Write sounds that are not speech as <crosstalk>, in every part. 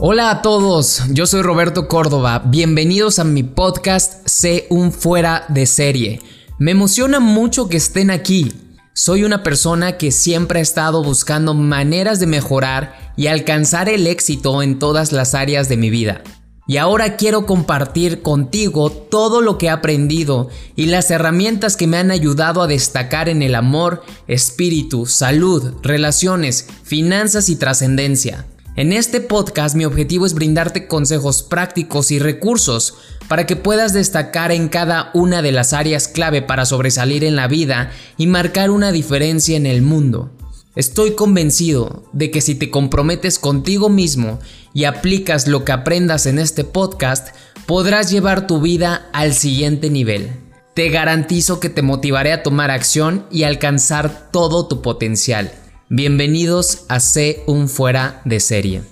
Hola a todos, yo soy Roberto Córdoba, bienvenidos a mi podcast Sé un fuera de serie. Me emociona mucho que estén aquí. Soy una persona que siempre ha estado buscando maneras de mejorar y alcanzar el éxito en todas las áreas de mi vida. Y ahora quiero compartir contigo todo lo que he aprendido y las herramientas que me han ayudado a destacar en el amor, espíritu, salud, relaciones, finanzas y trascendencia. En este podcast mi objetivo es brindarte consejos prácticos y recursos para que puedas destacar en cada una de las áreas clave para sobresalir en la vida y marcar una diferencia en el mundo. Estoy convencido de que si te comprometes contigo mismo y aplicas lo que aprendas en este podcast, podrás llevar tu vida al siguiente nivel. Te garantizo que te motivaré a tomar acción y alcanzar todo tu potencial. Bienvenidos a C un fuera de serie.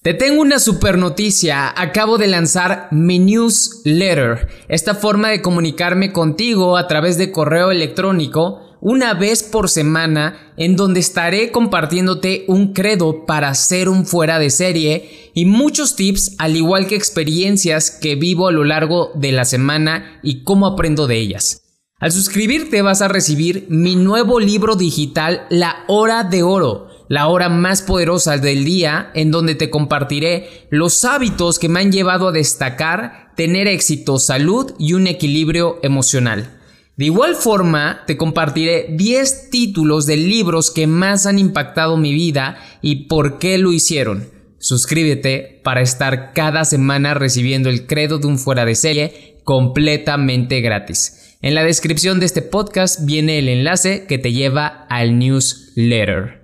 Te tengo una super noticia, acabo de lanzar mi newsletter, esta forma de comunicarme contigo a través de correo electrónico una vez por semana en donde estaré compartiéndote un credo para ser un fuera de serie y muchos tips al igual que experiencias que vivo a lo largo de la semana y cómo aprendo de ellas. Al suscribirte vas a recibir mi nuevo libro digital La Hora de Oro, la hora más poderosa del día, en donde te compartiré los hábitos que me han llevado a destacar, tener éxito, salud y un equilibrio emocional. De igual forma, te compartiré 10 títulos de libros que más han impactado mi vida y por qué lo hicieron. Suscríbete para estar cada semana recibiendo el credo de un fuera de serie completamente gratis. En la descripción de este podcast viene el enlace que te lleva al newsletter.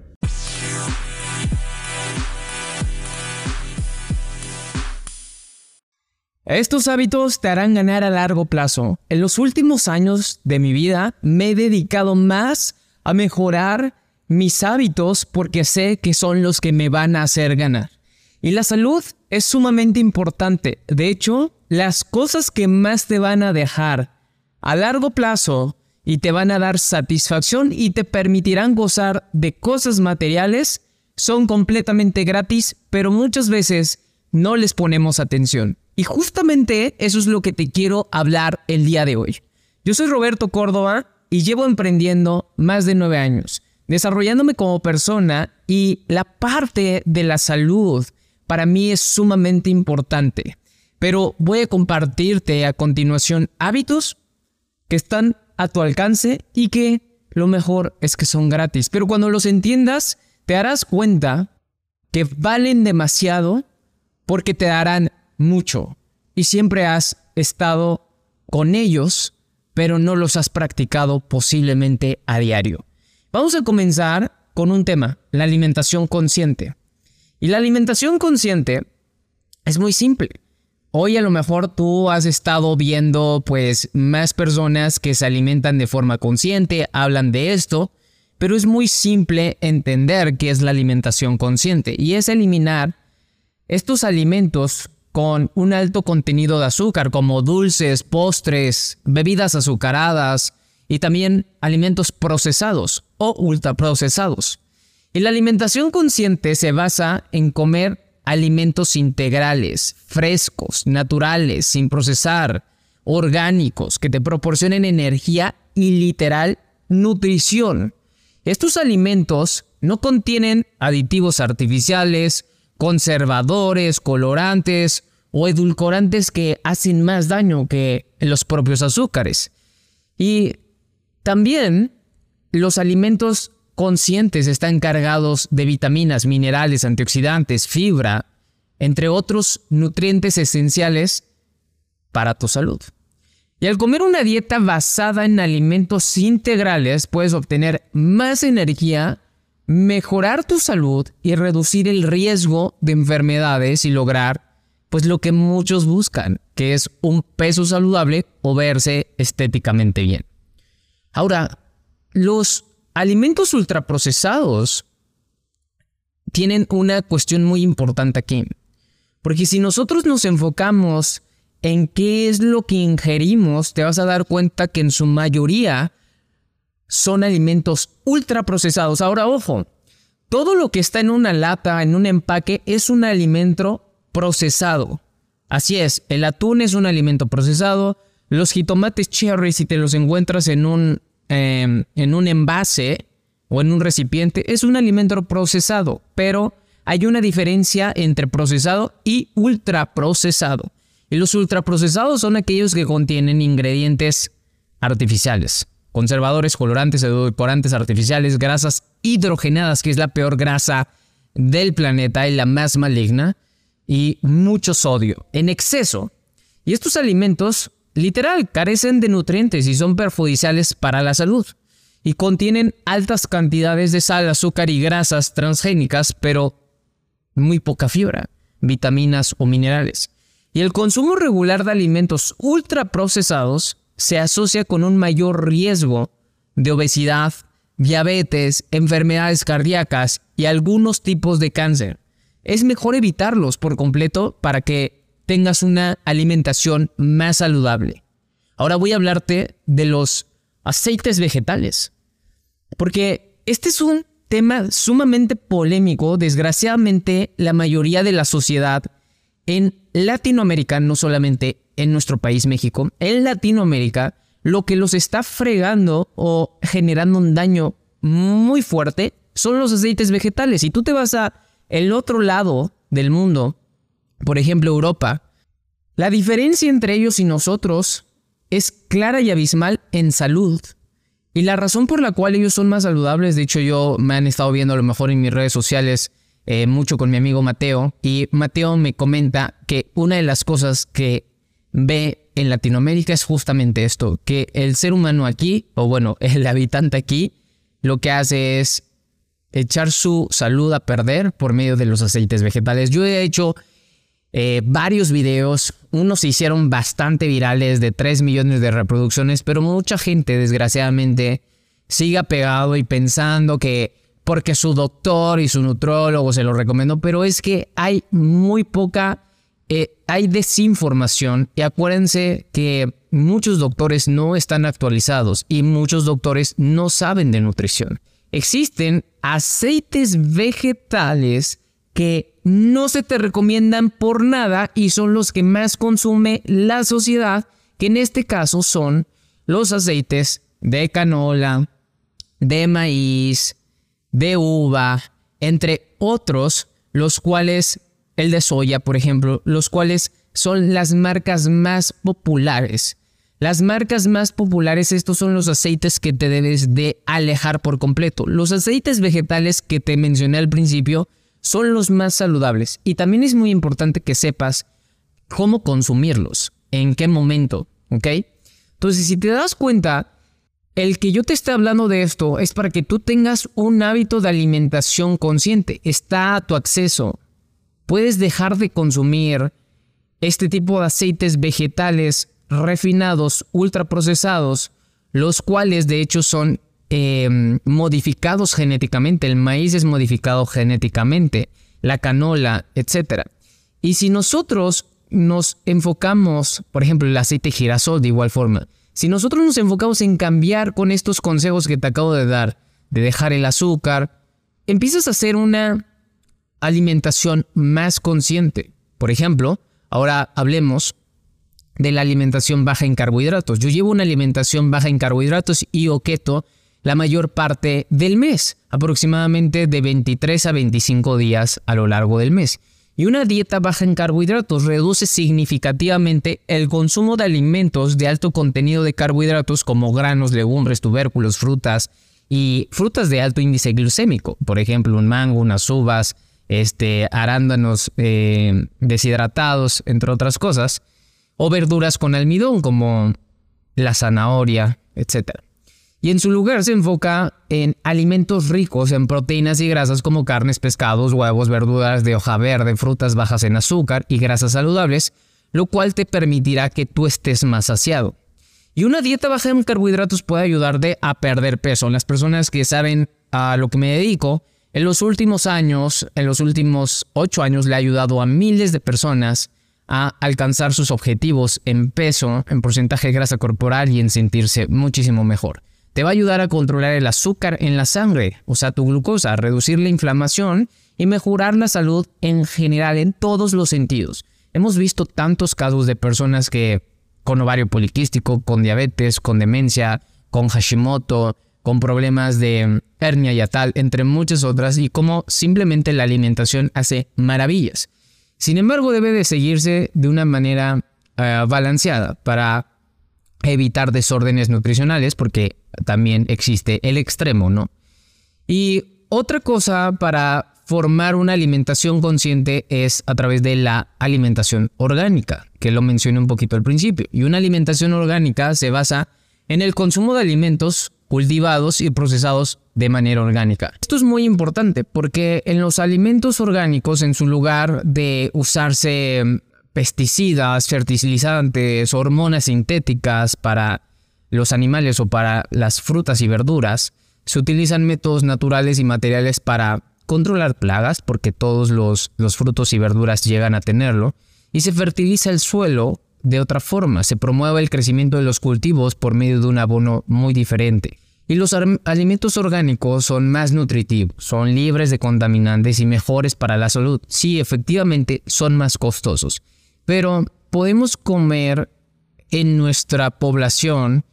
Estos hábitos te harán ganar a largo plazo. En los últimos años de mi vida me he dedicado más a mejorar mis hábitos porque sé que son los que me van a hacer ganar. Y la salud es sumamente importante. De hecho, las cosas que más te van a dejar a largo plazo y te van a dar satisfacción y te permitirán gozar de cosas materiales son completamente gratis, pero muchas veces no les ponemos atención. Y justamente eso es lo que te quiero hablar el día de hoy. Yo soy Roberto Córdoba y llevo emprendiendo más de nueve años, desarrollándome como persona y la parte de la salud para mí es sumamente importante. Pero voy a compartirte a continuación hábitos que están a tu alcance y que lo mejor es que son gratis. Pero cuando los entiendas, te darás cuenta que valen demasiado porque te darán mucho. Y siempre has estado con ellos, pero no los has practicado posiblemente a diario. Vamos a comenzar con un tema, la alimentación consciente. Y la alimentación consciente es muy simple. Hoy a lo mejor tú has estado viendo pues más personas que se alimentan de forma consciente, hablan de esto, pero es muy simple entender qué es la alimentación consciente y es eliminar estos alimentos con un alto contenido de azúcar como dulces, postres, bebidas azucaradas y también alimentos procesados o ultraprocesados. Y la alimentación consciente se basa en comer alimentos integrales, frescos, naturales, sin procesar, orgánicos, que te proporcionen energía y literal nutrición. Estos alimentos no contienen aditivos artificiales, conservadores, colorantes o edulcorantes que hacen más daño que los propios azúcares. Y también los alimentos conscientes están cargados de vitaminas, minerales, antioxidantes, fibra, entre otros nutrientes esenciales para tu salud. Y al comer una dieta basada en alimentos integrales puedes obtener más energía, mejorar tu salud y reducir el riesgo de enfermedades y lograr pues lo que muchos buscan, que es un peso saludable o verse estéticamente bien. Ahora, los alimentos ultraprocesados tienen una cuestión muy importante aquí. Porque si nosotros nos enfocamos en qué es lo que ingerimos, te vas a dar cuenta que en su mayoría son alimentos ultraprocesados. Ahora, ojo, Todo lo que está en una lata, en un empaque, es un alimento procesado. Así es, el atún es un alimento procesado. Los jitomates cherry, si te los encuentras en un, em, en un envase o en un recipiente, es un alimento procesado. Pero hay una diferencia entre procesado y ultraprocesado. Y los ultraprocesados son aquellos que contienen ingredientes artificiales, conservadores, colorantes, edulcorantes artificiales, grasas hidrogenadas, que es la peor grasa del planeta y la más maligna, y mucho sodio en exceso. Y estos alimentos literal carecen de nutrientes y son perjudiciales para la salud. Y contienen altas cantidades de sal, azúcar y grasas transgénicas, pero muy poca fibra, vitaminas o minerales. Y el consumo regular de alimentos ultraprocesados se asocia con un mayor riesgo de obesidad, diabetes, enfermedades cardíacas y algunos tipos de cáncer. Es mejor evitarlos por completo para que tengas una alimentación más saludable. Ahora voy a hablarte de los aceites vegetales. Porque este es un tema sumamente polémico. Desgraciadamente, la mayoría de la sociedad en Latinoamérica, no solamente en nuestro país México, en Latinoamérica, lo que los está fregando o generando un daño muy fuerte son los aceites vegetales. Si tú te vas a el otro lado del mundo, por ejemplo Europa, la diferencia entre ellos y nosotros es clara y abismal en salud. Y la razón por la cual ellos son más saludables, de hecho yo me han estado viendo a lo mejor en mis redes sociales eh, mucho con mi amigo Mateo, y Mateo me comenta que una de las cosas que ve en Latinoamérica es justamente esto, que el ser humano aquí, o bueno, <laughs> el habitante aquí, lo que hace es echar su salud a perder por medio de los aceites vegetales. Yo he hecho eh, varios videos, unos se hicieron bastante virales de 3 millones de reproducciones, pero mucha gente desgraciadamente sigue apegado y pensando que porque su doctor y su nutrólogo se lo recomendó, pero es que hay muy poca, eh, hay desinformación y acuérdense que muchos doctores no están actualizados y muchos doctores no saben de nutrición. Existen aceites vegetales que no se te recomiendan por nada y son los que más consume la sociedad, que en este caso son los aceites de canola, de maíz, de uva, entre otros, los cuales, el de soya, por ejemplo, los cuales son las marcas más populares. Las marcas más populares, estos son los aceites que te debes de alejar por completo. Los aceites vegetales que te mencioné al principio son los más saludables y también es muy importante que sepas cómo consumirlos, en qué momento, ¿ok? Entonces, si te das cuenta, el que yo te esté hablando de esto es para que tú tengas un hábito de alimentación consciente. Está a tu acceso. Puedes dejar de consumir este tipo de aceites vegetales refinados, ultraprocesados, los cuales de hecho son em, modificados genéticamente. El maíz es modificado genéticamente, la canola, etc. Y si nosotros nos enfocamos, por ejemplo, el aceite girasol de igual forma, si nosotros nos enfocamos en cambiar con estos consejos que te acabo de dar, de dejar el azúcar, empiezas a hacer una alimentación más consciente. Por ejemplo, ahora hablemos de la alimentación baja en carbohidratos. Yo llevo una alimentación baja en carbohidratos y o keto la mayor parte del mes, aproximadamente de 23 a 25 días a lo largo del mes. Y una dieta baja en carbohidratos reduce significativamente el consumo de alimentos de alto contenido de carbohidratos como granos, legumbres, tubérculos, frutas y frutas de alto índice glucémico, por ejemplo un mango, unas uvas, este, arándanos eh, deshidratados, entre otras cosas, o verduras con almidón como la zanahoria, etc y en su lugar se enfoca en alimentos ricos en proteínas y grasas como carnes, pescados, huevos, verduras de hoja verde, frutas bajas en azúcar y grasas saludables, lo cual te permitirá que tú estés más saciado. Y una dieta baja en carbohidratos puede ayudarte a perder peso. Las personas que saben a lo que me dedico, en los últimos años, en los últimos ocho años, le ha ayudado a miles de personas a alcanzar sus objetivos en peso, en porcentaje de grasa corporal y en sentirse muchísimo mejor. Te va a ayudar a controlar el azúcar en la sangre, o sea, tu glucosa, reducir la inflamación y mejorar la salud en general en todos los sentidos. Hemos visto tantos casos de personas que con ovario poliquístico, con diabetes, con demencia, con Hashimoto, con problemas de hernia y tal, entre muchas otras, y cómo simplemente la alimentación hace maravillas. Sin embargo, debe de seguirse de una manera eh, balanceada para evitar desórdenes nutricionales, porque también existe el extremo, ¿no? Y otra cosa para formar una alimentación consciente es a través de la alimentación orgánica, que lo mencioné un poquito al principio. Y una alimentación orgánica se basa en el consumo de alimentos cultivados y procesados de manera orgánica. Esto es muy importante porque en los alimentos orgánicos, en su lugar de usarse pesticidas, fertilizantes, hormonas sintéticas para los animales o para las frutas y verduras, se utilizan métodos naturales y materiales para controlar plagas, porque todos los, los frutos y verduras llegan a tenerlo, y se fertiliza el suelo de otra forma, se promueve el crecimiento de los cultivos por medio de un abono muy diferente. Y los alimentos orgánicos son más nutritivos, son libres de contaminantes y mejores para la salud. Sí, efectivamente son más costosos, pero podemos comer en nuestra población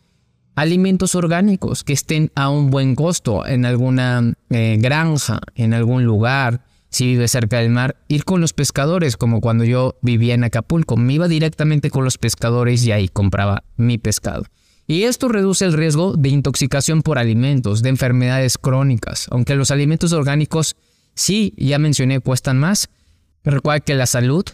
alimentos orgánicos que estén a un buen costo en alguna eh, granja, en algún lugar, si vive cerca del mar, ir con los pescadores, como cuando yo vivía en Acapulco, me iba directamente con los pescadores y ahí compraba mi pescado. Y esto reduce el riesgo de intoxicación por alimentos, de enfermedades crónicas, aunque los alimentos orgánicos sí, ya mencioné, cuestan más. Recuerda que la salud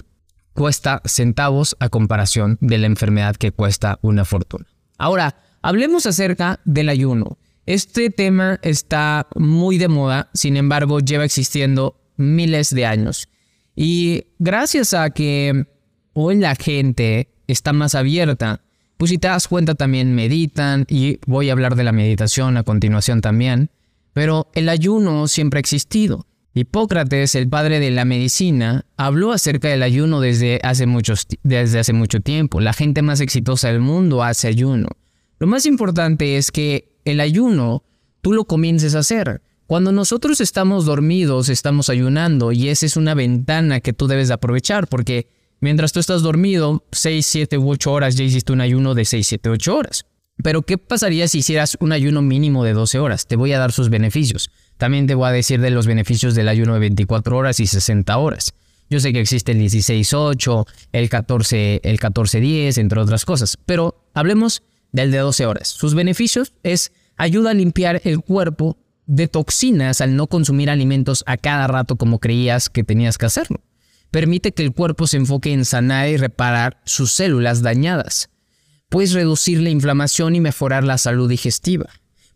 cuesta centavos a comparación de la enfermedad que cuesta una fortuna. Ahora, Hablemos acerca del ayuno. Este tema está muy de moda, sin embargo lleva existiendo miles de años. Y gracias a que hoy la gente está más abierta, pues si te das cuenta también meditan y voy a hablar de la meditación a continuación también, pero el ayuno siempre ha existido. Hipócrates, el padre de la medicina, habló acerca del ayuno desde hace, muchos, desde hace mucho tiempo. La gente más exitosa del mundo hace ayuno. Lo más importante es que el ayuno tú lo comiences a hacer. Cuando nosotros estamos dormidos, estamos ayunando y esa es una ventana que tú debes de aprovechar porque mientras tú estás dormido, 6, 7 u 8 horas ya hiciste un ayuno de 6, 7, 8 horas. Pero ¿qué pasaría si hicieras un ayuno mínimo de 12 horas? Te voy a dar sus beneficios. También te voy a decir de los beneficios del ayuno de 24 horas y 60 horas. Yo sé que existe el 16-8, el 14, el 14-10, entre otras cosas. Pero hablemos del de 12 horas. Sus beneficios es ayuda a limpiar el cuerpo de toxinas al no consumir alimentos a cada rato como creías que tenías que hacerlo. Permite que el cuerpo se enfoque en sanar y reparar sus células dañadas. Puedes reducir la inflamación y mejorar la salud digestiva.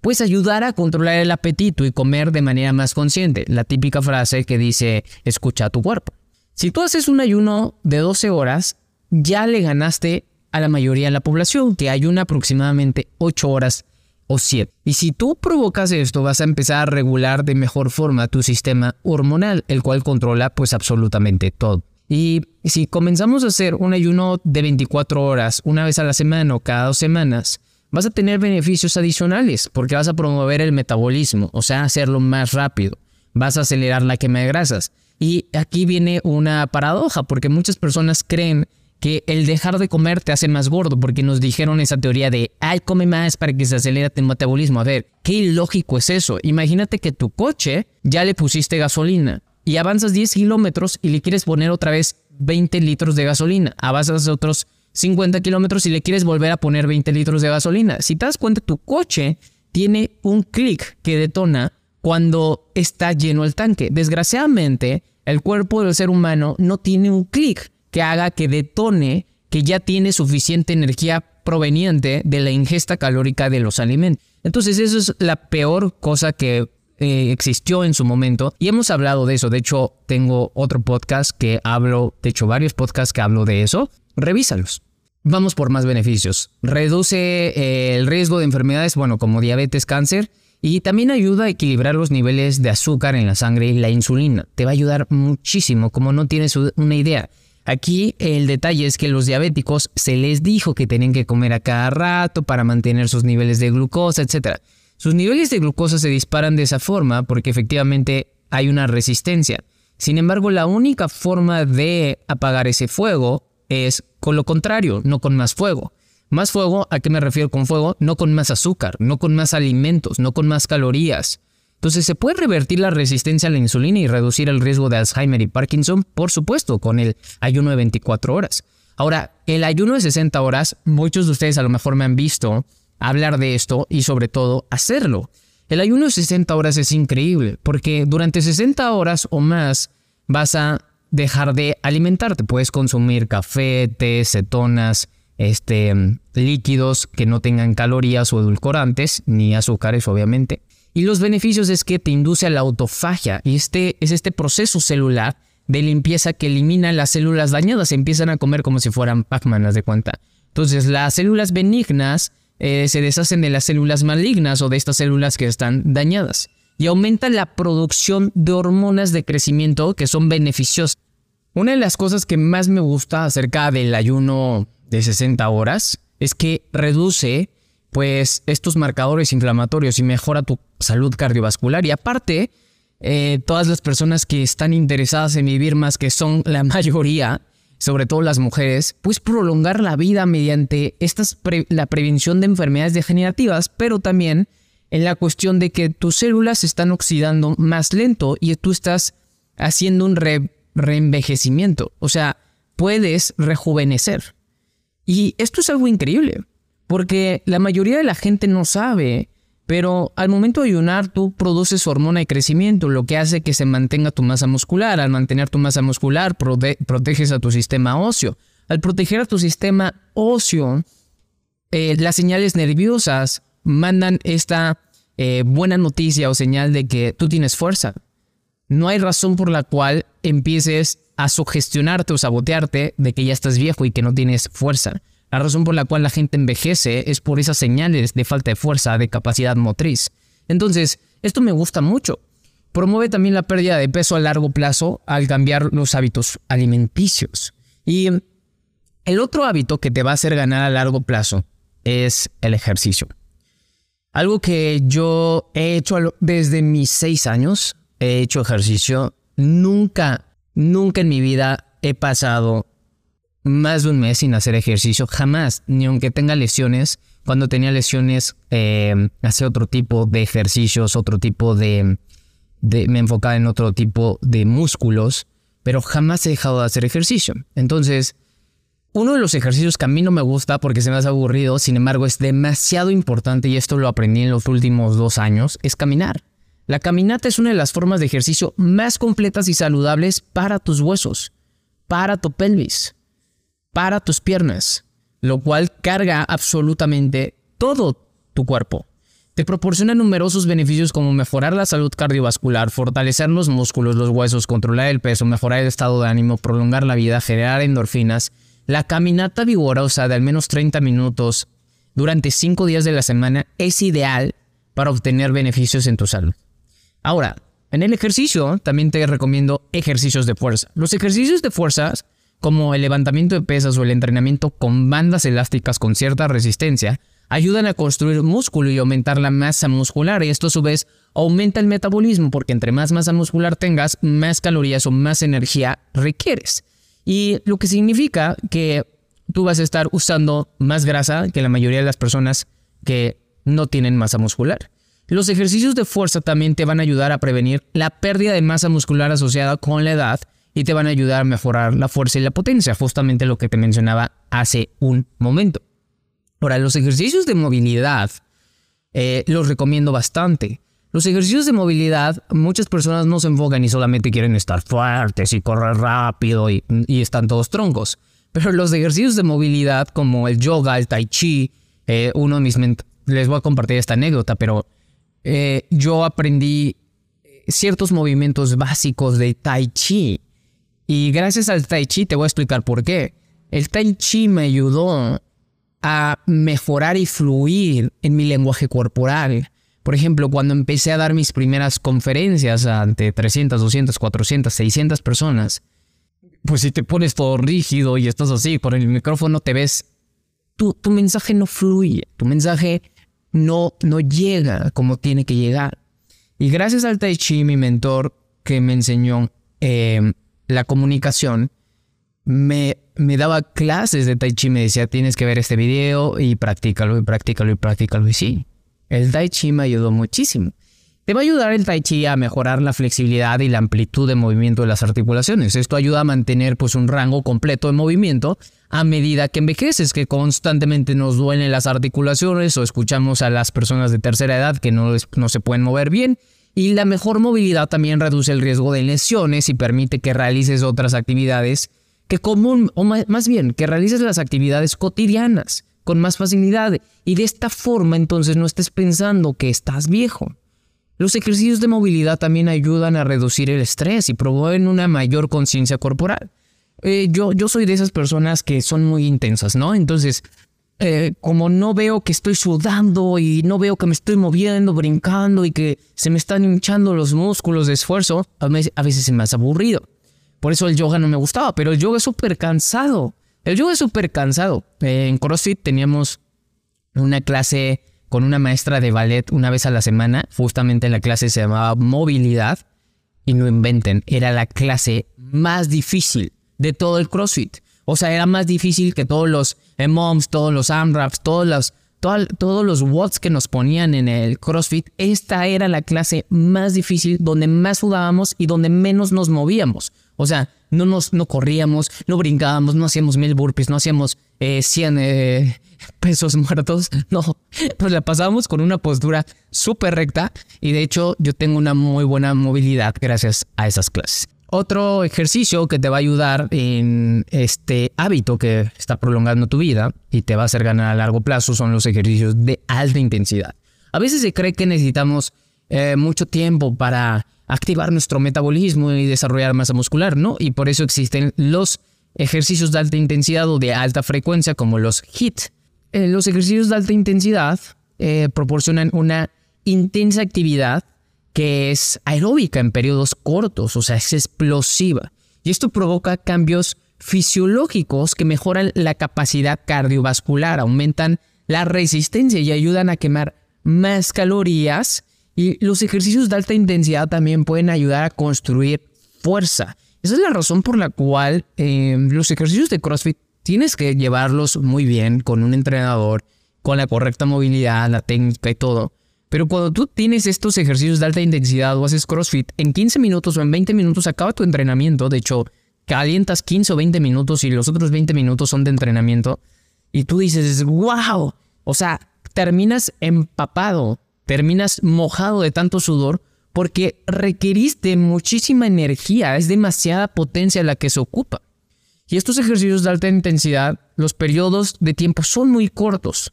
Puedes ayudar a controlar el apetito y comer de manera más consciente. La típica frase que dice, escucha a tu cuerpo. Si tú haces un ayuno de 12 horas, ya le ganaste a la mayoría de la población, que ayuna aproximadamente 8 horas o 7. Y si tú provocas esto, vas a empezar a regular de mejor forma tu sistema hormonal, el cual controla pues absolutamente todo. Y si comenzamos a hacer un ayuno de 24 horas una vez a la semana o cada dos semanas, vas a tener beneficios adicionales porque vas a promover el metabolismo, o sea, hacerlo más rápido. Vas a acelerar la quema de grasas. Y aquí viene una paradoja porque muchas personas creen que el dejar de comer te hace más gordo, porque nos dijeron esa teoría de, ay, come más para que se acelere tu metabolismo. A ver, qué ilógico es eso. Imagínate que tu coche ya le pusiste gasolina y avanzas 10 kilómetros y le quieres poner otra vez 20 litros de gasolina. Avanzas otros 50 kilómetros y le quieres volver a poner 20 litros de gasolina. Si te das cuenta, tu coche tiene un clic que detona cuando está lleno el tanque. Desgraciadamente, el cuerpo del ser humano no tiene un clic que haga que detone que ya tiene suficiente energía proveniente de la ingesta calórica de los alimentos. Entonces eso es la peor cosa que eh, existió en su momento y hemos hablado de eso. De hecho, tengo otro podcast que hablo, de hecho varios podcasts que hablo de eso. Revísalos. Vamos por más beneficios. Reduce eh, el riesgo de enfermedades, bueno, como diabetes, cáncer. Y también ayuda a equilibrar los niveles de azúcar en la sangre y la insulina. Te va a ayudar muchísimo, como no tienes una idea. Aquí el detalle es que los diabéticos se les dijo que tenían que comer a cada rato para mantener sus niveles de glucosa, etc. Sus niveles de glucosa se disparan de esa forma porque efectivamente hay una resistencia. Sin embargo, la única forma de apagar ese fuego es con lo contrario, no con más fuego. Más fuego, ¿a qué me refiero con fuego? No con más azúcar, no con más alimentos, no con más calorías. Entonces, ¿se puede revertir la resistencia a la insulina y reducir el riesgo de Alzheimer y Parkinson? Por supuesto, con el ayuno de 24 horas. Ahora, el ayuno de 60 horas, muchos de ustedes a lo mejor me han visto hablar de esto y sobre todo hacerlo. El ayuno de 60 horas es increíble porque durante 60 horas o más vas a dejar de alimentarte. Puedes consumir café, té, cetonas, este, líquidos que no tengan calorías o edulcorantes, ni azúcares obviamente. Y los beneficios es que te induce a la autofagia y este es este proceso celular de limpieza que elimina las células dañadas, empiezan a comer como si fueran Pac-Man, de cuenta. Entonces las células benignas eh, se deshacen de las células malignas o de estas células que están dañadas y aumenta la producción de hormonas de crecimiento que son beneficiosas. Una de las cosas que más me gusta acerca del ayuno de 60 horas es que reduce pues estos marcadores inflamatorios y mejora tu salud cardiovascular. Y aparte eh, todas las personas que están interesadas en vivir más, que son la <laughs> mayoría, sobre todo las mujeres, pues prolongar la vida mediante estas la prevención de enfermedades degenerativas, pero también en la cuestión de que tus células se están oxidando más lento y tú estás haciendo un reenvejecimiento, o sea, puedes rejuvenecer. Y esto es algo increíble, porque la mayoría de la gente no sabe pero al momento de ayunar tú produces hormona de crecimiento, lo que hace que se mantenga tu masa muscular. Al mantener tu masa muscular proteges a tu sistema óseo. Al proteger a tu sistema óseo, eh, las señales nerviosas mandan esta eh, buena noticia o señal de que tú tienes fuerza. No hay razón por la cual empieces a sugestionarte o sabotearte de que ya estás viejo y que no tienes fuerza. La razón por la cual la gente envejece es por esas señales de falta de fuerza, de capacidad motriz. Entonces, esto me gusta mucho. Promueve también la pérdida de peso a largo plazo al cambiar los hábitos alimenticios. Y el otro hábito que te va a hacer ganar a largo plazo es el ejercicio. Algo que yo he hecho desde mis seis años, he hecho ejercicio. Nunca, nunca en mi vida he pasado más de un mes sin hacer ejercicio, jamás, ni aunque tenga lesiones. Cuando tenía lesiones, eh, hacía otro tipo de ejercicios, otro tipo de, me enfocaba en otro tipo de músculos, pero jamás he dejado de hacer ejercicio. Entonces, uno de los ejercicios que a mí no me gusta porque se me hace aburrido, sin embargo, es demasiado importante y esto lo aprendí en los últimos dos años, es caminar. La caminata es una de las formas de ejercicio más completas y saludables para tus huesos, para tu pelvis para tus piernas, lo cual carga absolutamente todo tu cuerpo. Te proporciona numerosos beneficios como mejorar la salud cardiovascular, fortalecer los músculos, los huesos, controlar el peso, mejorar el estado de ánimo, prolongar la vida, generar endorfinas. La caminata vigorosa de al menos 30 minutos durante 5 días de la semana es ideal para obtener beneficios en tu salud. Ahora, en el ejercicio también te recomiendo ejercicios de fuerza. Los ejercicios de fuerza como el levantamiento de pesas o el entrenamiento con bandas elásticas con cierta resistencia, ayudan a construir músculo y aumentar la masa muscular y esto a su vez aumenta el metabolismo porque entre más masa muscular tengas, más calorías o más energía requieres. Y lo que significa que tú vas a estar usando más grasa que la mayoría de las personas que no tienen masa muscular. Los ejercicios de fuerza también te van a ayudar a prevenir la pérdida de masa muscular asociada con la edad y te van a ayudar a mejorar la fuerza y la potencia, justamente lo que te mencionaba hace un momento. Ahora, los ejercicios de movilidad eh, los recomiendo bastante. Los ejercicios de movilidad, muchas personas no se enfocan y solamente quieren estar fuertes y correr rápido y, están todos troncos. Pero los ejercicios de movilidad como el yoga, el tai chi, eh, uno de mis... Les voy a compartir esta anécdota, pero eh, yo aprendí ciertos movimientos básicos de tai chi y gracias al tai chi te voy a explicar por qué. El tai chi me ayudó a mejorar y fluir en mi lenguaje corporal. Por ejemplo, cuando empecé a dar mis primeras conferencias ante 300, 200, 400, 600 personas, pues si te pones todo rígido y estás así por el micrófono, te ves, tu, tu mensaje no fluye, tu mensaje no, no llega como tiene que llegar. Y gracias al Tai Chi, mi mentor que me enseñó eh, la comunicación, me, me daba clases de Tai Chi, me decía, tienes que ver este video y practícalo y practícalo y practícalo. Y sí, el Tai Chi me ayudó muchísimo. Te va a ayudar el Tai Chi a mejorar la flexibilidad y la amplitud de movimiento de las articulaciones. Esto ayuda a mantener pues, un rango completo de movimiento a medida que envejeces, que constantemente nos duelen las articulaciones o escuchamos a las personas de tercera edad que no, no se pueden mover bien. Y la mejor movilidad también reduce el riesgo de lesiones y permite que realices otras actividades que común, o más bien, que realices las actividades cotidianas con más facilidad. Y de esta forma entonces no estés pensando que estás viejo. Los ejercicios de movilidad también ayudan a reducir el estrés y promueven una mayor conciencia corporal. Eh, yo, yo soy de esas personas que son muy intensas, ¿no? Entonces, eh, como no veo que estoy sudando y no veo que me estoy moviendo, brincando y que se me están hinchando los músculos de esfuerzo, a veces, se me hace aburrido. Por eso el yoga no me gustaba, pero el yoga es súper cansado. El yoga es súper cansado. Eh, en CrossFit teníamos una clase con una maestra de ballet una vez a la semana. Justamente la clase se llamaba movilidad. Y no inventen, era la clase más difícil de todo el CrossFit. O sea, era más difícil que todos los MOMs, todos los AMRAPs, todos los, todos los watts que nos ponían en el CrossFit. Esta era la clase más difícil, donde más sudábamos y donde menos nos movíamos. O sea, no nos no corríamos, no brincábamos, no hacíamos mil burpees, no hacíamos eh, 100 eh, <laughs> pesos muertos. <laughs> No, pues la pasábamos con una postura súper recta y de hecho yo tengo una muy buena movilidad gracias a esas clases. Otro ejercicio que te va a ayudar en este hábito que está prolongando tu vida y te va a hacer ganar a largo plazo son los ejercicios de alta intensidad. A veces se cree que necesitamos eh, mucho tiempo para activar nuestro metabolismo y desarrollar masa muscular, ¿no? Y por eso existen los ejercicios de alta intensidad o de alta frecuencia como los HIT. Eh, los ejercicios de alta intensidad eh, proporcionan una intensa actividad que es aeróbica en periodos cortos, o sea, es explosiva. Y esto provoca cambios fisiológicos que mejoran la capacidad cardiovascular, aumentan la resistencia y ayudan a quemar más calorías y los ejercicios de alta intensidad también pueden ayudar a construir fuerza. Esa es la razón por la cual em, los ejercicios de CrossFit tienes que llevarlos muy bien con un entrenador, con la correcta movilidad, la técnica y todo. Pero cuando tú tienes estos ejercicios de alta intensidad o haces CrossFit, en 15 minutos o en 20 minutos acaba tu entrenamiento. De hecho, calientas 15 o 20 minutos y los otros 20 minutos son de entrenamiento. Y tú dices, wow. O sea, terminas empapado terminas mojado de tanto sudor porque requeriste muchísima energía, es demasiada potencia la que se ocupa. Y estos ejercicios de alta intensidad, los periodos de tiempo son muy cortos,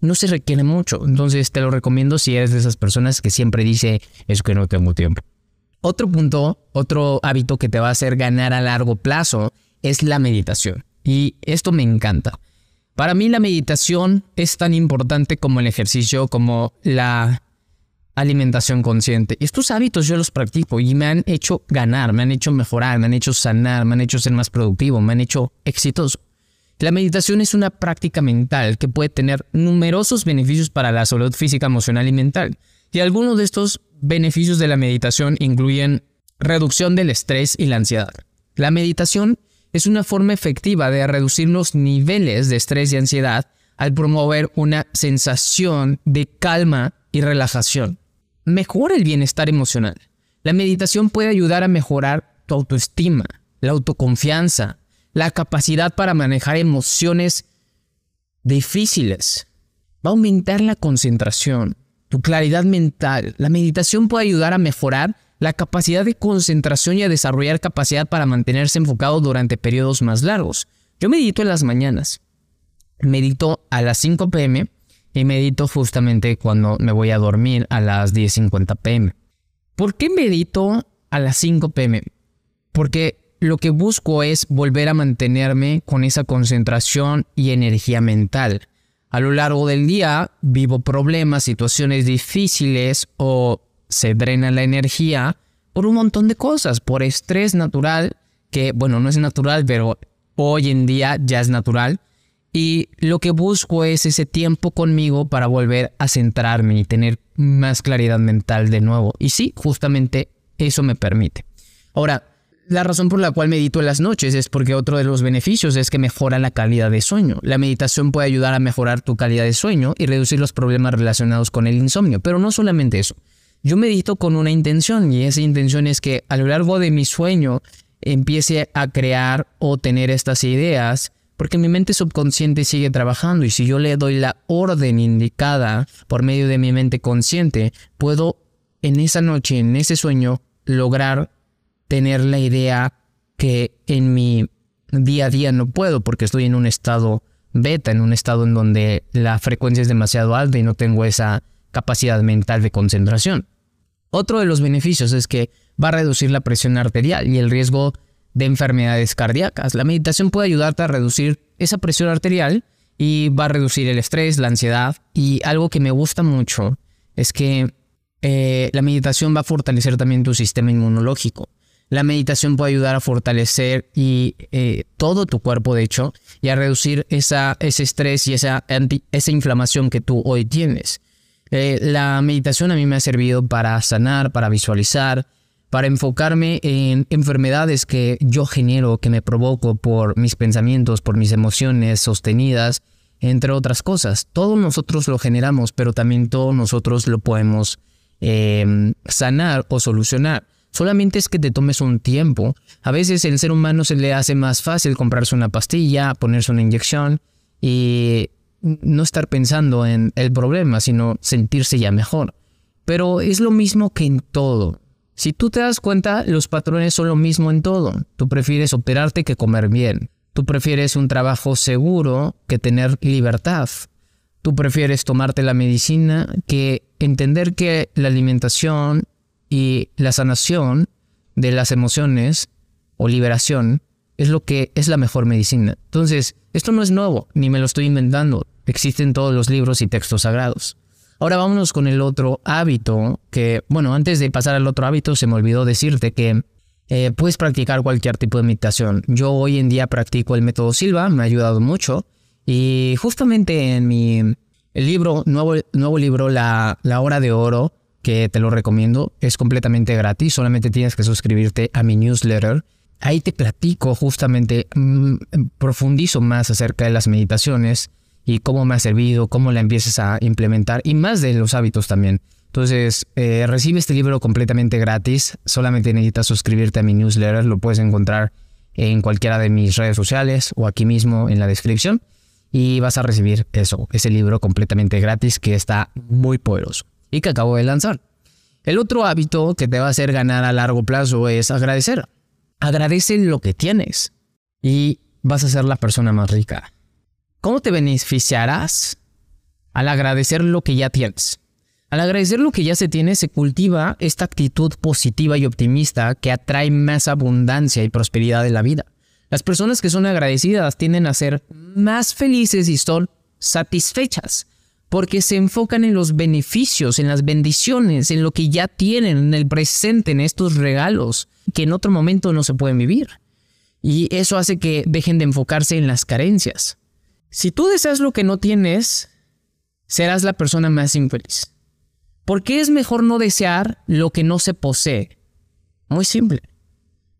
no se requiere mucho, entonces te lo recomiendo si eres de esas personas que siempre dice es que no tengo tiempo. Otro punto, otro hábito que te va a hacer ganar a largo plazo es la meditación. Y esto me encanta. Para mí la meditación es tan importante como el ejercicio, como la alimentación consciente. Estos hábitos yo los practico y me han hecho ganar, me han hecho mejorar, me han hecho sanar, me han hecho ser más productivo, me han hecho exitoso. La meditación es una práctica mental que puede tener numerosos beneficios para la salud física, emocional y mental. Y algunos de estos beneficios de la meditación incluyen reducción del estrés y la ansiedad. La meditación es una forma efectiva de reducir los niveles de estrés y ansiedad al promover una sensación de calma y relajación. Mejora el bienestar emocional. La meditación puede ayudar a mejorar tu autoestima, la autoconfianza, la capacidad para manejar emociones difíciles. Va a aumentar la concentración, tu claridad mental. La meditación puede ayudar a mejorar la capacidad de concentración y a desarrollar capacidad para mantenerse enfocado durante periodos más largos. Yo medito en las mañanas. Medito a las 5 pm y medito justamente cuando me voy a dormir a las 10.50 pm. ¿Por qué medito a las 5 pm? Porque lo que busco es volver a mantenerme con esa concentración y energía mental. A lo largo del día vivo problemas, situaciones difíciles o se drena la energía por un montón de cosas, por estrés natural, que bueno, no es natural, pero hoy en día ya es natural, Y lo que busco es ese tiempo conmigo para volver a centrarme y tener más claridad mental de nuevo. Y sí, justamente eso me permite. Ahora, la razón por la cual medito en las noches es porque otro de los beneficios es que mejora la calidad de sueño. La meditación puede ayudar a mejorar tu calidad de sueño y reducir los problemas relacionados con el insomnio, pero no solamente eso. Yo medito con una intención y esa intención es que a lo largo de mi sueño empiece a crear o tener estas ideas porque mi mente subconsciente sigue trabajando y si yo le doy la orden indicada por medio de mi mente consciente, puedo en esa noche, en ese sueño, lograr tener la idea que en mi día a día no puedo porque estoy en un estado beta, en un estado en donde la frecuencia es demasiado alta y no tengo esa capacidad mental de concentración. Otro de los beneficios es que va a reducir la presión arterial y el riesgo de enfermedades cardíacas. La meditación puede ayudarte a reducir esa presión arterial y va a reducir el estrés, la ansiedad y algo que me gusta mucho es que eh, la meditación va a fortalecer también tu sistema inmunológico. La meditación puede ayudar a fortalecer y, eh, todo tu cuerpo, de hecho, y a reducir ese estrés y esa, esa inflamación que tú hoy tienes. Eh, la meditación a mí me ha servido para sanar, para visualizar, para enfocarme en enfermedades que yo genero, que me provoco por mis pensamientos, por mis emociones sostenidas, entre otras cosas. Todos nosotros lo generamos, pero también todos nosotros lo podemos em, sanar o solucionar. Solamente es que te tomes un tiempo. A veces el ser humano se le hace más fácil comprarse una pastilla, ponerse una inyección y no estar pensando en el problema, sino sentirse ya mejor. Pero es lo mismo que en todo. Si tú te das cuenta, los patrones son lo mismo en todo. Tú prefieres operarte que comer bien. Tú prefieres un trabajo seguro que tener libertad. Tú prefieres tomarte la medicina que entender que la alimentación y la sanación de las emociones o liberación es lo que es la mejor medicina. Entonces, esto no es nuevo, ni me lo estoy inventando. Existen todos los libros y textos sagrados. Ahora vámonos con el otro hábito, que, bueno, antes de pasar al otro hábito, se me olvidó decirte que eh, puedes practicar cualquier tipo de meditación. Yo hoy en día practico el método Silva, me ha ayudado mucho. Y justamente en mi libro, nuevo, nuevo libro, la, la Hora de Oro, que te lo recomiendo. Es completamente gratis, solamente tienes que suscribirte a mi newsletter. Ahí te platico justamente, mm, profundizo más acerca de las meditaciones y cómo me ha servido, cómo la empieces a implementar y más de los hábitos también. Entonces, eh, recibe este libro completamente gratis. Solamente necesitas suscribirte a mi newsletter. Lo puedes encontrar en cualquiera de mis redes sociales o aquí mismo en la descripción. Y vas a recibir eso, ese libro completamente gratis que está muy poderoso y que acabo de lanzar. El otro hábito que te va a hacer ganar a largo plazo es agradecer. Agradece lo que tienes y vas a ser la persona más rica. ¿Cómo te beneficiarás al agradecer lo que ya tienes? Al agradecer lo que ya se tiene, se cultiva esta actitud positiva y optimista que atrae más abundancia y prosperidad en la vida. Las personas que son agradecidas tienden a ser más felices y son satisfechas porque se enfocan en los beneficios, en las bendiciones, en lo que ya tienen, en el presente, en estos regalos que en otro momento no se pueden vivir. Y eso hace que dejen de enfocarse en las carencias. Si tú deseas lo que no tienes, serás la persona más infeliz. ¿Por qué es mejor no desear lo que no se posee? Muy simple.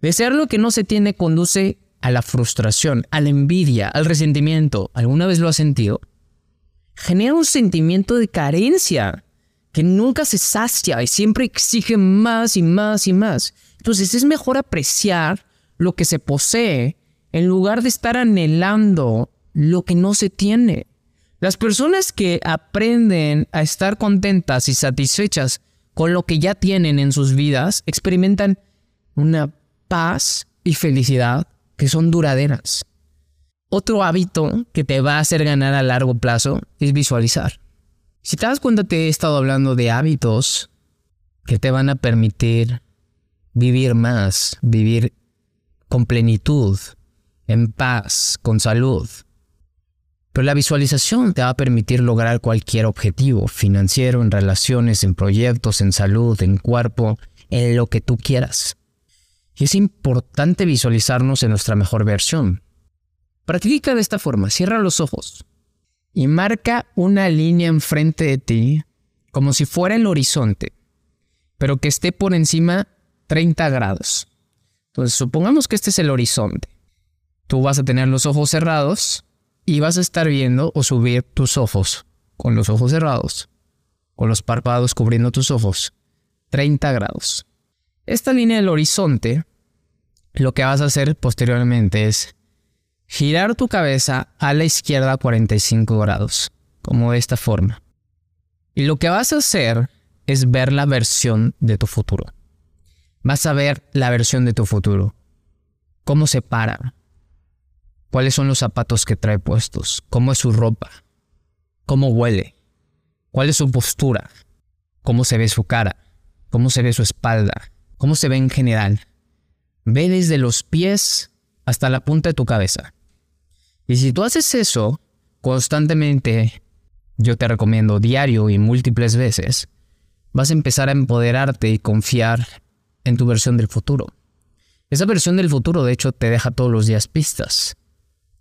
Desear lo que no se tiene conduce a la frustración, a la envidia, al resentimiento. ¿Alguna vez lo has sentido? genera un sentimiento de carencia que nunca se sacia y siempre exige más y más y más. Entonces es mejor apreciar lo que se posee en lugar de estar anhelando lo que no se tiene. Las personas que aprenden a estar contentas y satisfechas con lo que ya tienen en sus vidas experimentan una paz y felicidad que son duraderas. Otro hábito que te va a hacer ganar a largo plazo es visualizar. Si te das cuenta, te he estado hablando de hábitos que te van a permitir vivir más, vivir con plenitud, en paz, con salud. Pero la visualización te va a permitir lograr cualquier objetivo financiero, en relaciones, en proyectos, en salud, en cuerpo, en lo que tú quieras. Y es importante visualizarnos en nuestra mejor versión. Practica de esta forma, cierra los ojos y marca una línea enfrente de ti como si fuera el horizonte, pero que esté por encima 30 grados. Entonces, supongamos que este es el horizonte. Tú vas a tener los ojos cerrados y vas a estar viendo o subir tus ojos con los ojos cerrados, con los párpados cubriendo tus ojos, 30 grados. Esta línea del horizonte, lo que vas a hacer posteriormente es girar tu cabeza a la izquierda 45 grados, como de esta forma. Y lo que vas a hacer es ver la versión de tu futuro. Vas a ver la versión de tu futuro. Cómo se para. Cuáles son los zapatos que trae puestos. Cómo es su ropa. Cómo huele. Cuál es su postura. Cómo se ve su cara. Cómo se ve su espalda. Cómo se ve en general. Ve desde los pies hasta la punta de tu cabeza. Y si tú haces eso constantemente, yo te recomiendo diario y múltiples veces, vas a empezar a empoderarte y confiar en tu versión del futuro. Esa versión del futuro, de hecho, te deja todos los días pistas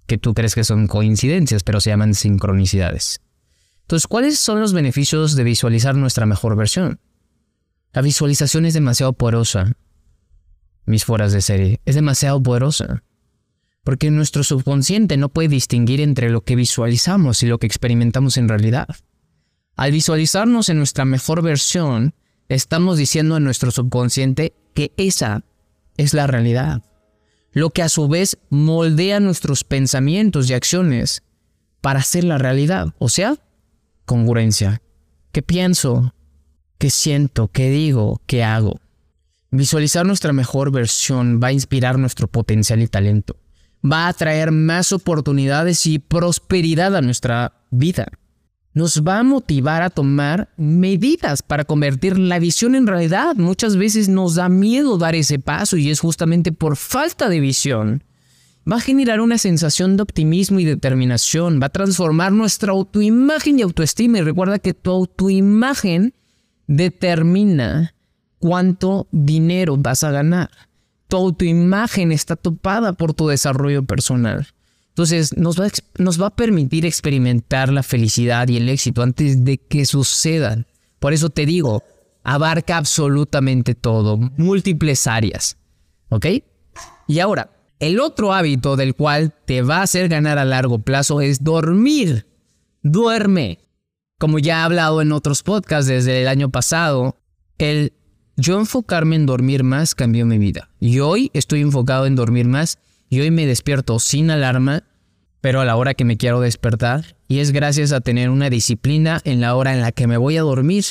que tú crees que son coincidencias, pero se llaman sincronicidades. Entonces, ¿cuáles son los beneficios de visualizar nuestra mejor versión? La visualización es demasiado poderosa. Mis fueras de serie, es demasiado poderosa. Porque nuestro subconsciente no puede distinguir entre lo que visualizamos y lo que experimentamos en realidad. Al visualizarnos en nuestra mejor versión, estamos diciendo a nuestro subconsciente que esa es la realidad, lo que a su vez moldea nuestros pensamientos y acciones para hacer la realidad, o sea, congruencia. ¿Qué pienso? ¿Qué siento? ¿Qué digo? ¿Qué hago? Visualizar nuestra mejor versión va a inspirar nuestro potencial y talento. Va a traer más oportunidades y prosperidad a nuestra vida nos va a motivar a tomar medidas para convertir la visión en realidad. Muchas veces nos da miedo dar ese paso y es justamente por falta de visión. Va a generar una sensación de optimismo y determinación, va a transformar nuestra autoimagen y autoestima. Y recuerda que tu autoimagen determina cuánto dinero vas a ganar. Tu autoimagen está topada por tu desarrollo personal. Entonces nos va, a, permitir experimentar la felicidad y el éxito antes de que sucedan. Por eso te digo, abarca absolutamente todo, múltiples áreas. ¿Ok? Y ahora, el otro hábito del cual te va a hacer ganar a largo plazo es dormir. Duerme. Como ya he hablado en otros podcasts desde el año pasado, el yo enfocarme en dormir más cambió mi vida. Y hoy estoy enfocado en dormir más y hoy me despierto sin alarma, pero a la hora que me quiero despertar. Y es gracias a tener una disciplina en la hora en la que me voy a dormir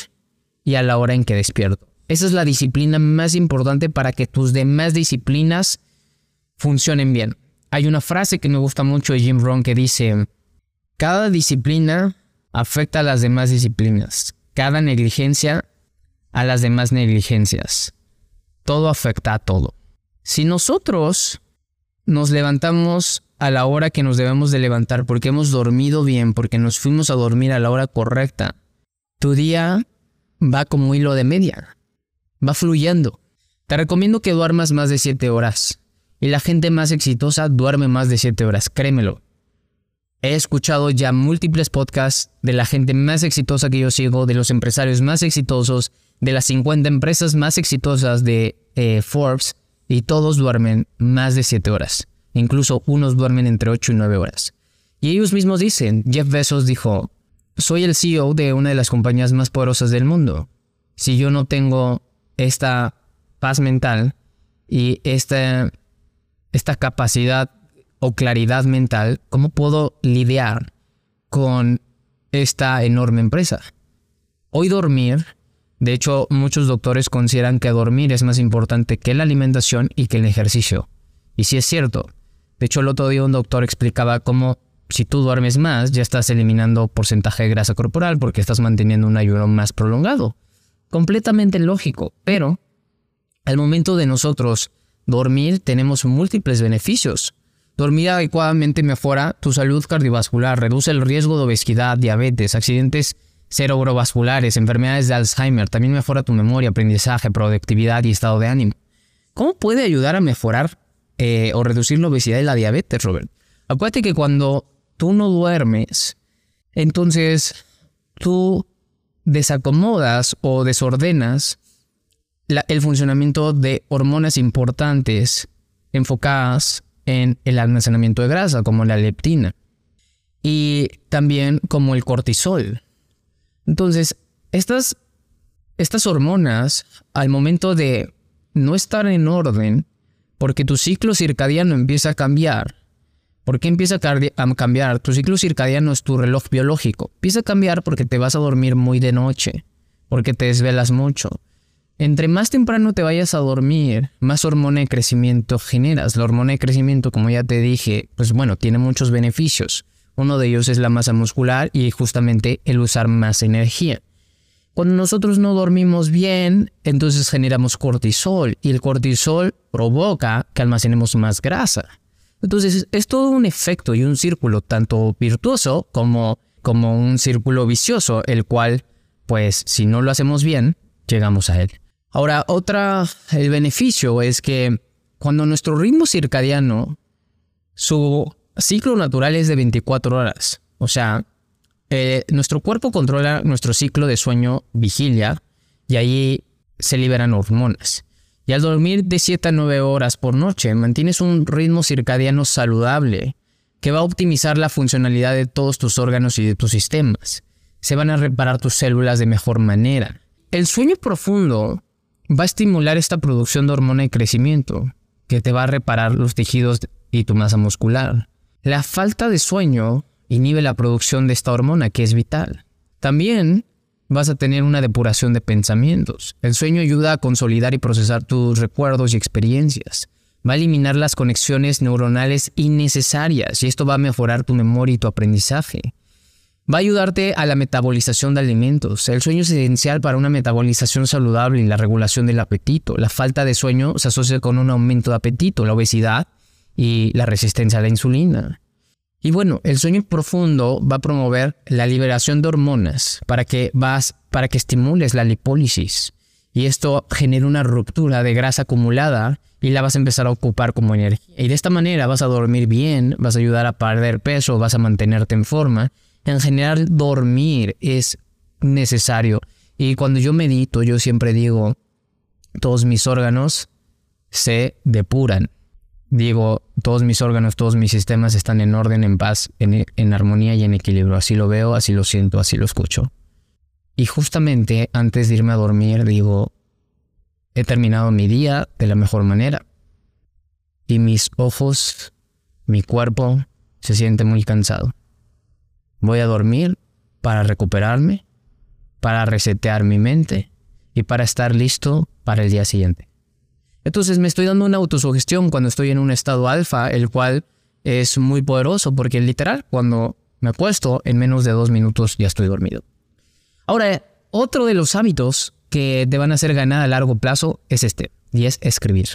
y a la hora en que despierto. Esa es la disciplina más importante para que tus demás disciplinas funcionen bien. Hay una frase que me gusta mucho de Jim Rohn que dice, cada disciplina afecta a las demás disciplinas, cada negligencia a las demás negligencias. Todo afecta a todo. Si nosotros nos levantamos a la hora que nos debemos de levantar, porque hemos dormido bien, porque nos fuimos a dormir a la hora correcta, tu día va como hilo de media, va fluyendo. Te recomiendo que duermas más de 7 horas. Y la gente más exitosa duerme más de 7 horas, créemelo. He escuchado ya múltiples podcasts de la gente más exitosa que yo sigo, de los empresarios más exitosos, de las 50 empresas más exitosas de eh, Forbes, y todos duermen más de 7 horas. Incluso unos duermen entre 8 y 9 horas. Y ellos mismos dicen, Jeff Bezos dijo, soy el CEO de una de las compañías más poderosas del mundo. Si yo no tengo esta paz mental y esta, esta capacidad o claridad mental, ¿cómo puedo lidiar con esta enorme empresa? Hoy dormir de hecho, muchos doctores consideran que dormir es más importante que la alimentación y que el ejercicio. Y sí es cierto. De hecho, el otro día un doctor explicaba cómo si tú duermes más, ya estás eliminando porcentaje de grasa corporal porque estás manteniendo un ayuno más prolongado. Completamente lógico, pero al momento de nosotros dormir tenemos múltiples beneficios. Dormir adecuadamente mejora tu salud cardiovascular, reduce el riesgo de obesidad, diabetes, accidentes cerebrovasculares, enfermedades de Alzheimer, también mejora tu memoria, aprendizaje, productividad y estado de ánimo. ¿Cómo puede ayudar a mejorar eh, o reducir la obesidad y la diabetes, Robert? Acuérdate que cuando tú no duermes, entonces tú desacomodas o desordenas el funcionamiento de hormonas importantes enfocadas en el almacenamiento de grasa, como la leptina, y también como el cortisol. Entonces, estas, estas hormonas, al momento de no estar en orden, porque tu ciclo circadiano empieza a cambiar, ¿Por qué empieza a cambiar? Tu ciclo circadiano es tu reloj biológico. Empieza a cambiar porque te vas a dormir muy de noche, porque te desvelas mucho. Entre más temprano te vayas a dormir, más hormona de crecimiento generas. La hormona de crecimiento, como ya te dije, pues bueno, tiene muchos beneficios. Uno de ellos es la masa muscular y justamente el usar más energía. Cuando nosotros no dormimos bien, entonces generamos cortisol y el cortisol provoca que almacenemos más grasa. Entonces es todo un efecto y un círculo tanto virtuoso como, como un círculo vicioso, el cual, pues si no lo hacemos bien, llegamos a él. Ahora, otra, el beneficio es que cuando nuestro ritmo circadiano, su ciclo natural es de 24 horas, o sea, eh, nuestro cuerpo controla nuestro ciclo de sueño vigilia y ahí se liberan hormonas. Y al dormir de 7 a 9 horas por noche, mantienes un ritmo circadiano saludable que va a optimizar la funcionalidad de todos tus órganos y de tus sistemas. Se van a reparar tus células de mejor manera. El sueño profundo va a estimular esta producción de hormona de crecimiento, que te va a reparar los tejidos y tu masa muscular. La falta de sueño inhibe la producción de esta hormona que es vital. También vas a tener una depuración de pensamientos. El sueño ayuda a consolidar y procesar tus recuerdos y experiencias. Va a eliminar las conexiones neuronales innecesarias y esto va a mejorar tu memoria y tu aprendizaje. Va a ayudarte a la metabolización de alimentos. El sueño es esencial para una metabolización saludable y la regulación del apetito. La falta de sueño se asocia con un aumento de apetito, la obesidad y la resistencia a la insulina. Y bueno, el sueño profundo va a promover la liberación de hormonas para que vas para que estimules la lipólisis y esto genera una ruptura de grasa acumulada y la vas a empezar a ocupar como energía. Y de esta manera vas a dormir bien, vas a ayudar a perder peso, vas a mantenerte en forma. En general, dormir es necesario. Y cuando yo medito, yo siempre digo, todos mis órganos se depuran digo, todos mis órganos, todos mis sistemas están en orden, en paz, en, armonía y en equilibrio. Así lo veo, así lo siento, así lo escucho. Y justamente antes de irme a dormir, digo, he terminado mi día de la mejor manera. Y mis ojos, mi cuerpo se siente muy cansado. Voy a dormir para recuperarme, para resetear mi mente y para estar listo para el día siguiente. Entonces me estoy dando una autosugestión cuando estoy en un estado alfa, el cual es muy poderoso porque literal, cuando me acuesto, en menos de dos minutos ya estoy dormido. Ahora, otro de los hábitos que te van a hacer ganar a largo plazo es este, y es escribir.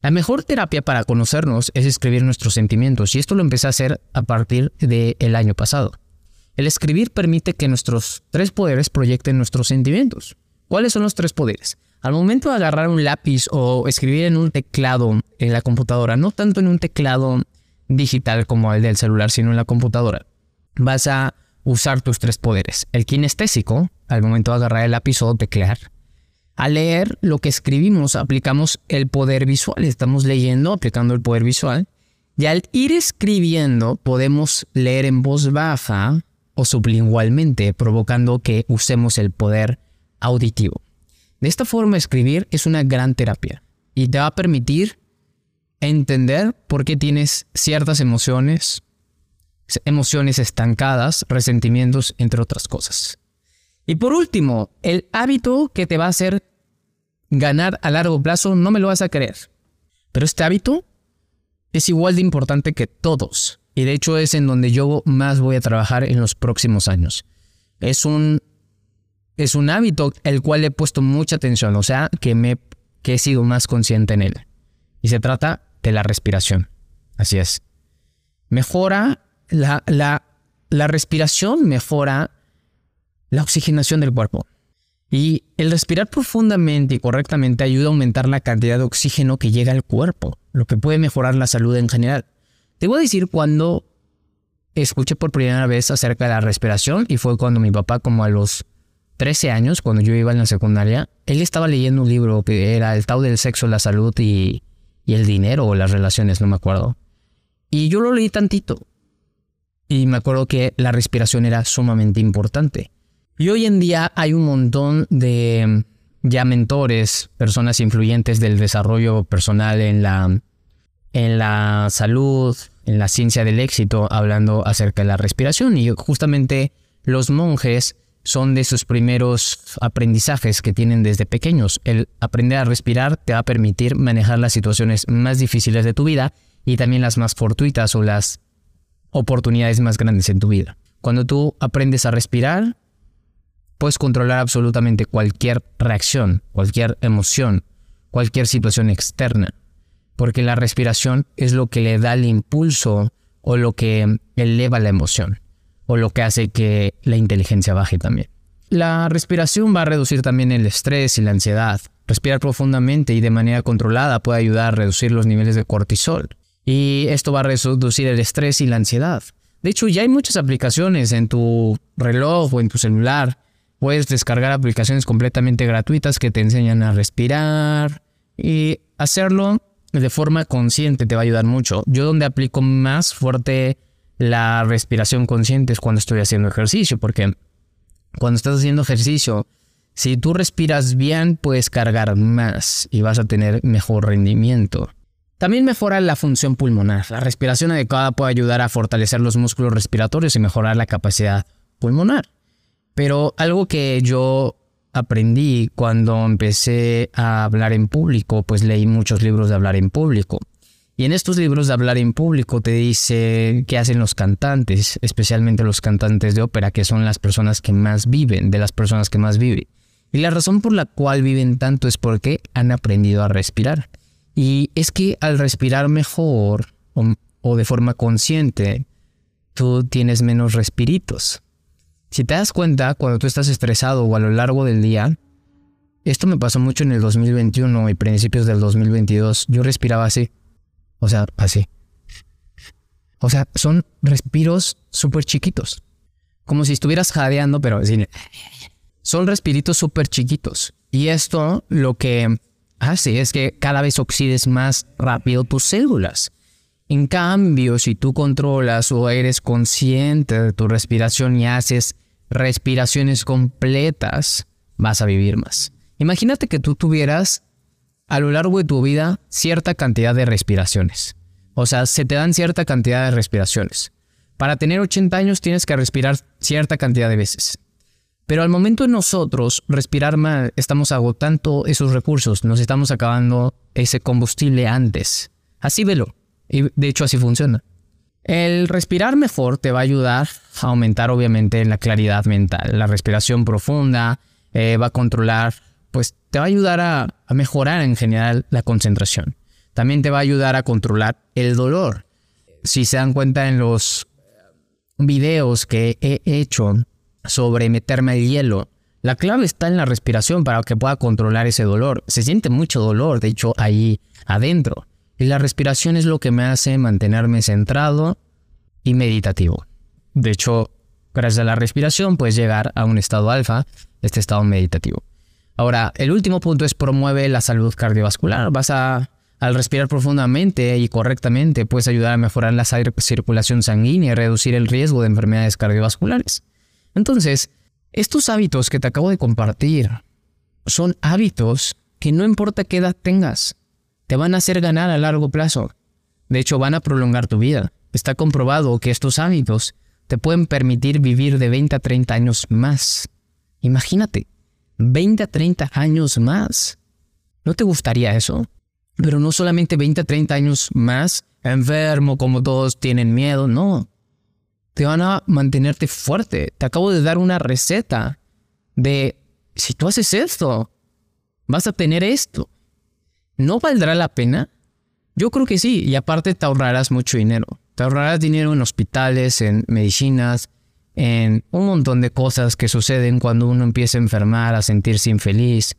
La mejor terapia para conocernos es escribir nuestros sentimientos, y esto lo empecé a hacer a partir del año pasado. El escribir permite que nuestros tres poderes proyecten nuestros sentimientos. ¿Cuáles son los tres poderes? Al momento de agarrar un lápiz o escribir en un teclado en la computadora, no tanto en un teclado digital como el del celular, sino en la computadora, vas a usar tus tres poderes. El kinestésico, al momento de agarrar el lápiz o teclear. Al leer lo que escribimos, aplicamos el poder visual. Estamos leyendo, aplicando el poder visual. Y al ir escribiendo, podemos leer en voz baja o sublingualmente, provocando que usemos el poder auditivo. De esta forma, escribir es una gran terapia y te va a permitir entender por qué tienes ciertas emociones, emociones estancadas, resentimientos, entre otras cosas. Y por último, el hábito que te va a hacer ganar a largo plazo, no me lo vas a creer. Pero este hábito es igual de importante que todos. Y de hecho es en donde yo más voy a trabajar en los próximos años. Es un es un hábito el cual he puesto mucha atención, o sea, que, me, que he sido más consciente en él. Y se trata de la respiración. Así es. Mejora la, la, la respiración, mejora la oxigenación del cuerpo. Y el respirar profundamente y correctamente ayuda a aumentar la cantidad de oxígeno que llega al cuerpo, lo que puede mejorar la salud en general. Te voy a decir cuando escuché por primera vez acerca de la respiración y fue cuando mi papá, como a los 13 años, cuando yo iba en la secundaria, él estaba leyendo un libro que era El Tao del Sexo, la Salud y, el Dinero o las Relaciones, no me acuerdo. Y yo lo leí tantito. Y me acuerdo que la respiración era sumamente importante. Y hoy en día hay un montón de ya mentores, personas influyentes del desarrollo personal en la, en la salud, en la ciencia del éxito, hablando acerca de la respiración. Y justamente los monjes son de sus primeros aprendizajes que tienen desde pequeños. El aprender a respirar te va a permitir manejar las situaciones más difíciles de tu vida y también las más fortuitas o las oportunidades más grandes en tu vida. Cuando tú aprendes a respirar, puedes controlar absolutamente cualquier reacción, cualquier emoción, cualquier situación externa, porque la respiración es lo que le da el impulso o lo que eleva la emoción, o lo que hace que la inteligencia baje también. La respiración va a reducir también el estrés y la ansiedad. Respirar profundamente y de manera controlada puede ayudar a reducir los niveles de cortisol. Y esto va a reducir el estrés y la ansiedad. De hecho, ya hay muchas aplicaciones en tu reloj o en tu celular Puedes descargar aplicaciones completamente gratuitas que te enseñan a respirar y hacerlo de forma consciente te va a ayudar mucho. Yo donde aplico más fuerte la respiración consciente es cuando estoy haciendo ejercicio, porque cuando estás haciendo ejercicio, si tú respiras bien, puedes cargar más y vas a tener mejor rendimiento. También mejora la función pulmonar. La respiración adecuada puede ayudar a fortalecer los músculos respiratorios y mejorar la capacidad pulmonar. Pero algo que yo aprendí cuando empecé a hablar en público, pues leí muchos libros de hablar en público. Y en estos libros de hablar en público te dice qué hacen los cantantes, especialmente los cantantes de ópera, que son las personas que más viven, de las personas que más viven. Y la razón por la cual viven tanto es porque han aprendido a respirar. Y es que al respirar mejor o, de forma consciente, tú tienes menos respiritos. Si te das cuenta, cuando tú estás estresado o a lo largo del día, esto me pasó mucho en el 2021 y principios del 2022, yo respiraba así. O sea, así. O sea, son respiros súper chiquitos. Como si estuvieras jadeando, pero. Son respiritos súper chiquitos. Y esto lo que hace es que cada vez oxides más rápido tus células. En cambio, si tú controlas o eres consciente de tu respiración y haces respiraciones completas, vas a vivir más. Imagínate que tú tuvieras a lo largo de tu vida cierta cantidad de respiraciones. O sea, se te dan cierta cantidad de respiraciones. Para tener 80 años tienes que respirar cierta cantidad de veces. Pero al momento de nosotros respirar mal, estamos agotando esos recursos, nos estamos acabando ese combustible antes. Así velo. Y de hecho así funciona. El respirar mejor te va a ayudar a aumentar obviamente la claridad mental. La respiración profunda eh, va a controlar, pues te va a ayudar a, mejorar en general la concentración. También te va a ayudar a controlar el dolor. Si se dan cuenta en los videos que he hecho sobre meterme el hielo, la clave está en la respiración para que pueda controlar ese dolor. Se siente mucho dolor, de hecho, ahí adentro. Y la respiración es lo que me hace mantenerme centrado y meditativo. De hecho, gracias a la respiración puedes llegar a un estado alfa, este estado meditativo. Ahora, el último punto es promueve la salud cardiovascular. Vas a, al respirar profundamente y correctamente, puedes ayudar a mejorar la circulación sanguínea y reducir el riesgo de enfermedades cardiovasculares. Entonces, estos hábitos que te acabo de compartir son hábitos que no importa qué edad tengas, te van a hacer ganar a largo plazo. De hecho, van a prolongar tu vida. Está comprobado que estos hábitos te pueden permitir vivir de 20 a 30 años más. Imagínate, 20 a 30 años más. ¿No te gustaría eso? Pero no solamente 20 a 30 años más, enfermo como todos tienen miedo, no. Te van a mantenerte fuerte. Te acabo de dar una receta de, si tú haces esto, vas a tener esto. ¿No valdrá la pena? Yo creo que sí, y aparte te ahorrarás mucho dinero. Te ahorrarás dinero en hospitales, en medicinas, en un montón de cosas que suceden cuando uno empieza a enfermar, a sentirse infeliz,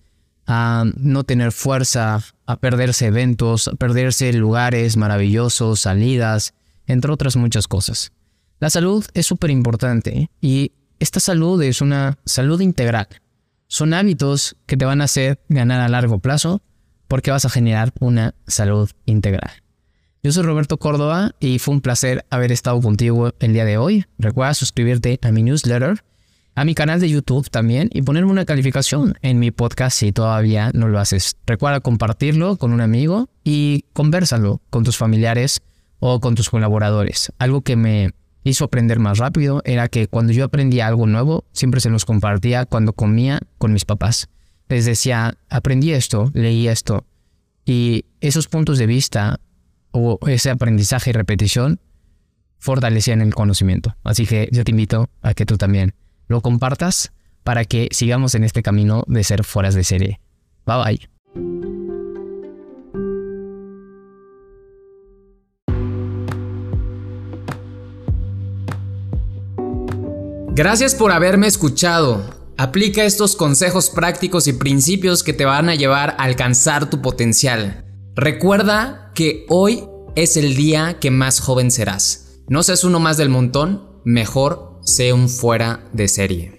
a no tener fuerza, a perderse eventos, a perderse lugares maravillosos, salidas, entre otras muchas cosas. La salud es súper importante y esta salud es una salud integral. Son hábitos que te van a hacer ganar a largo plazo porque vas a generar una salud integral. Yo soy Roberto Córdoba y fue un placer haber estado contigo el día de hoy. Recuerda suscribirte a mi newsletter, a mi canal de YouTube también y ponerme una calificación en mi podcast si todavía no lo haces. Recuerda compartirlo con un amigo y conversalo con tus familiares o con tus colaboradores. Algo que me hizo aprender más rápido era que cuando yo aprendía algo nuevo, siempre se los compartía cuando comía con mis papás. Les decía, aprendí esto, leí esto. Y esos puntos de vista o ese aprendizaje y repetición fortalecían el conocimiento. Así que yo te invito a que tú también lo compartas para que sigamos en este camino de ser fueras de serie. Bye bye. Gracias por haberme escuchado. Aplica estos consejos prácticos y principios que te van a llevar a alcanzar tu potencial. Recuerda que hoy es el día que más joven serás. No seas uno más del montón, mejor sé un fuera de serie.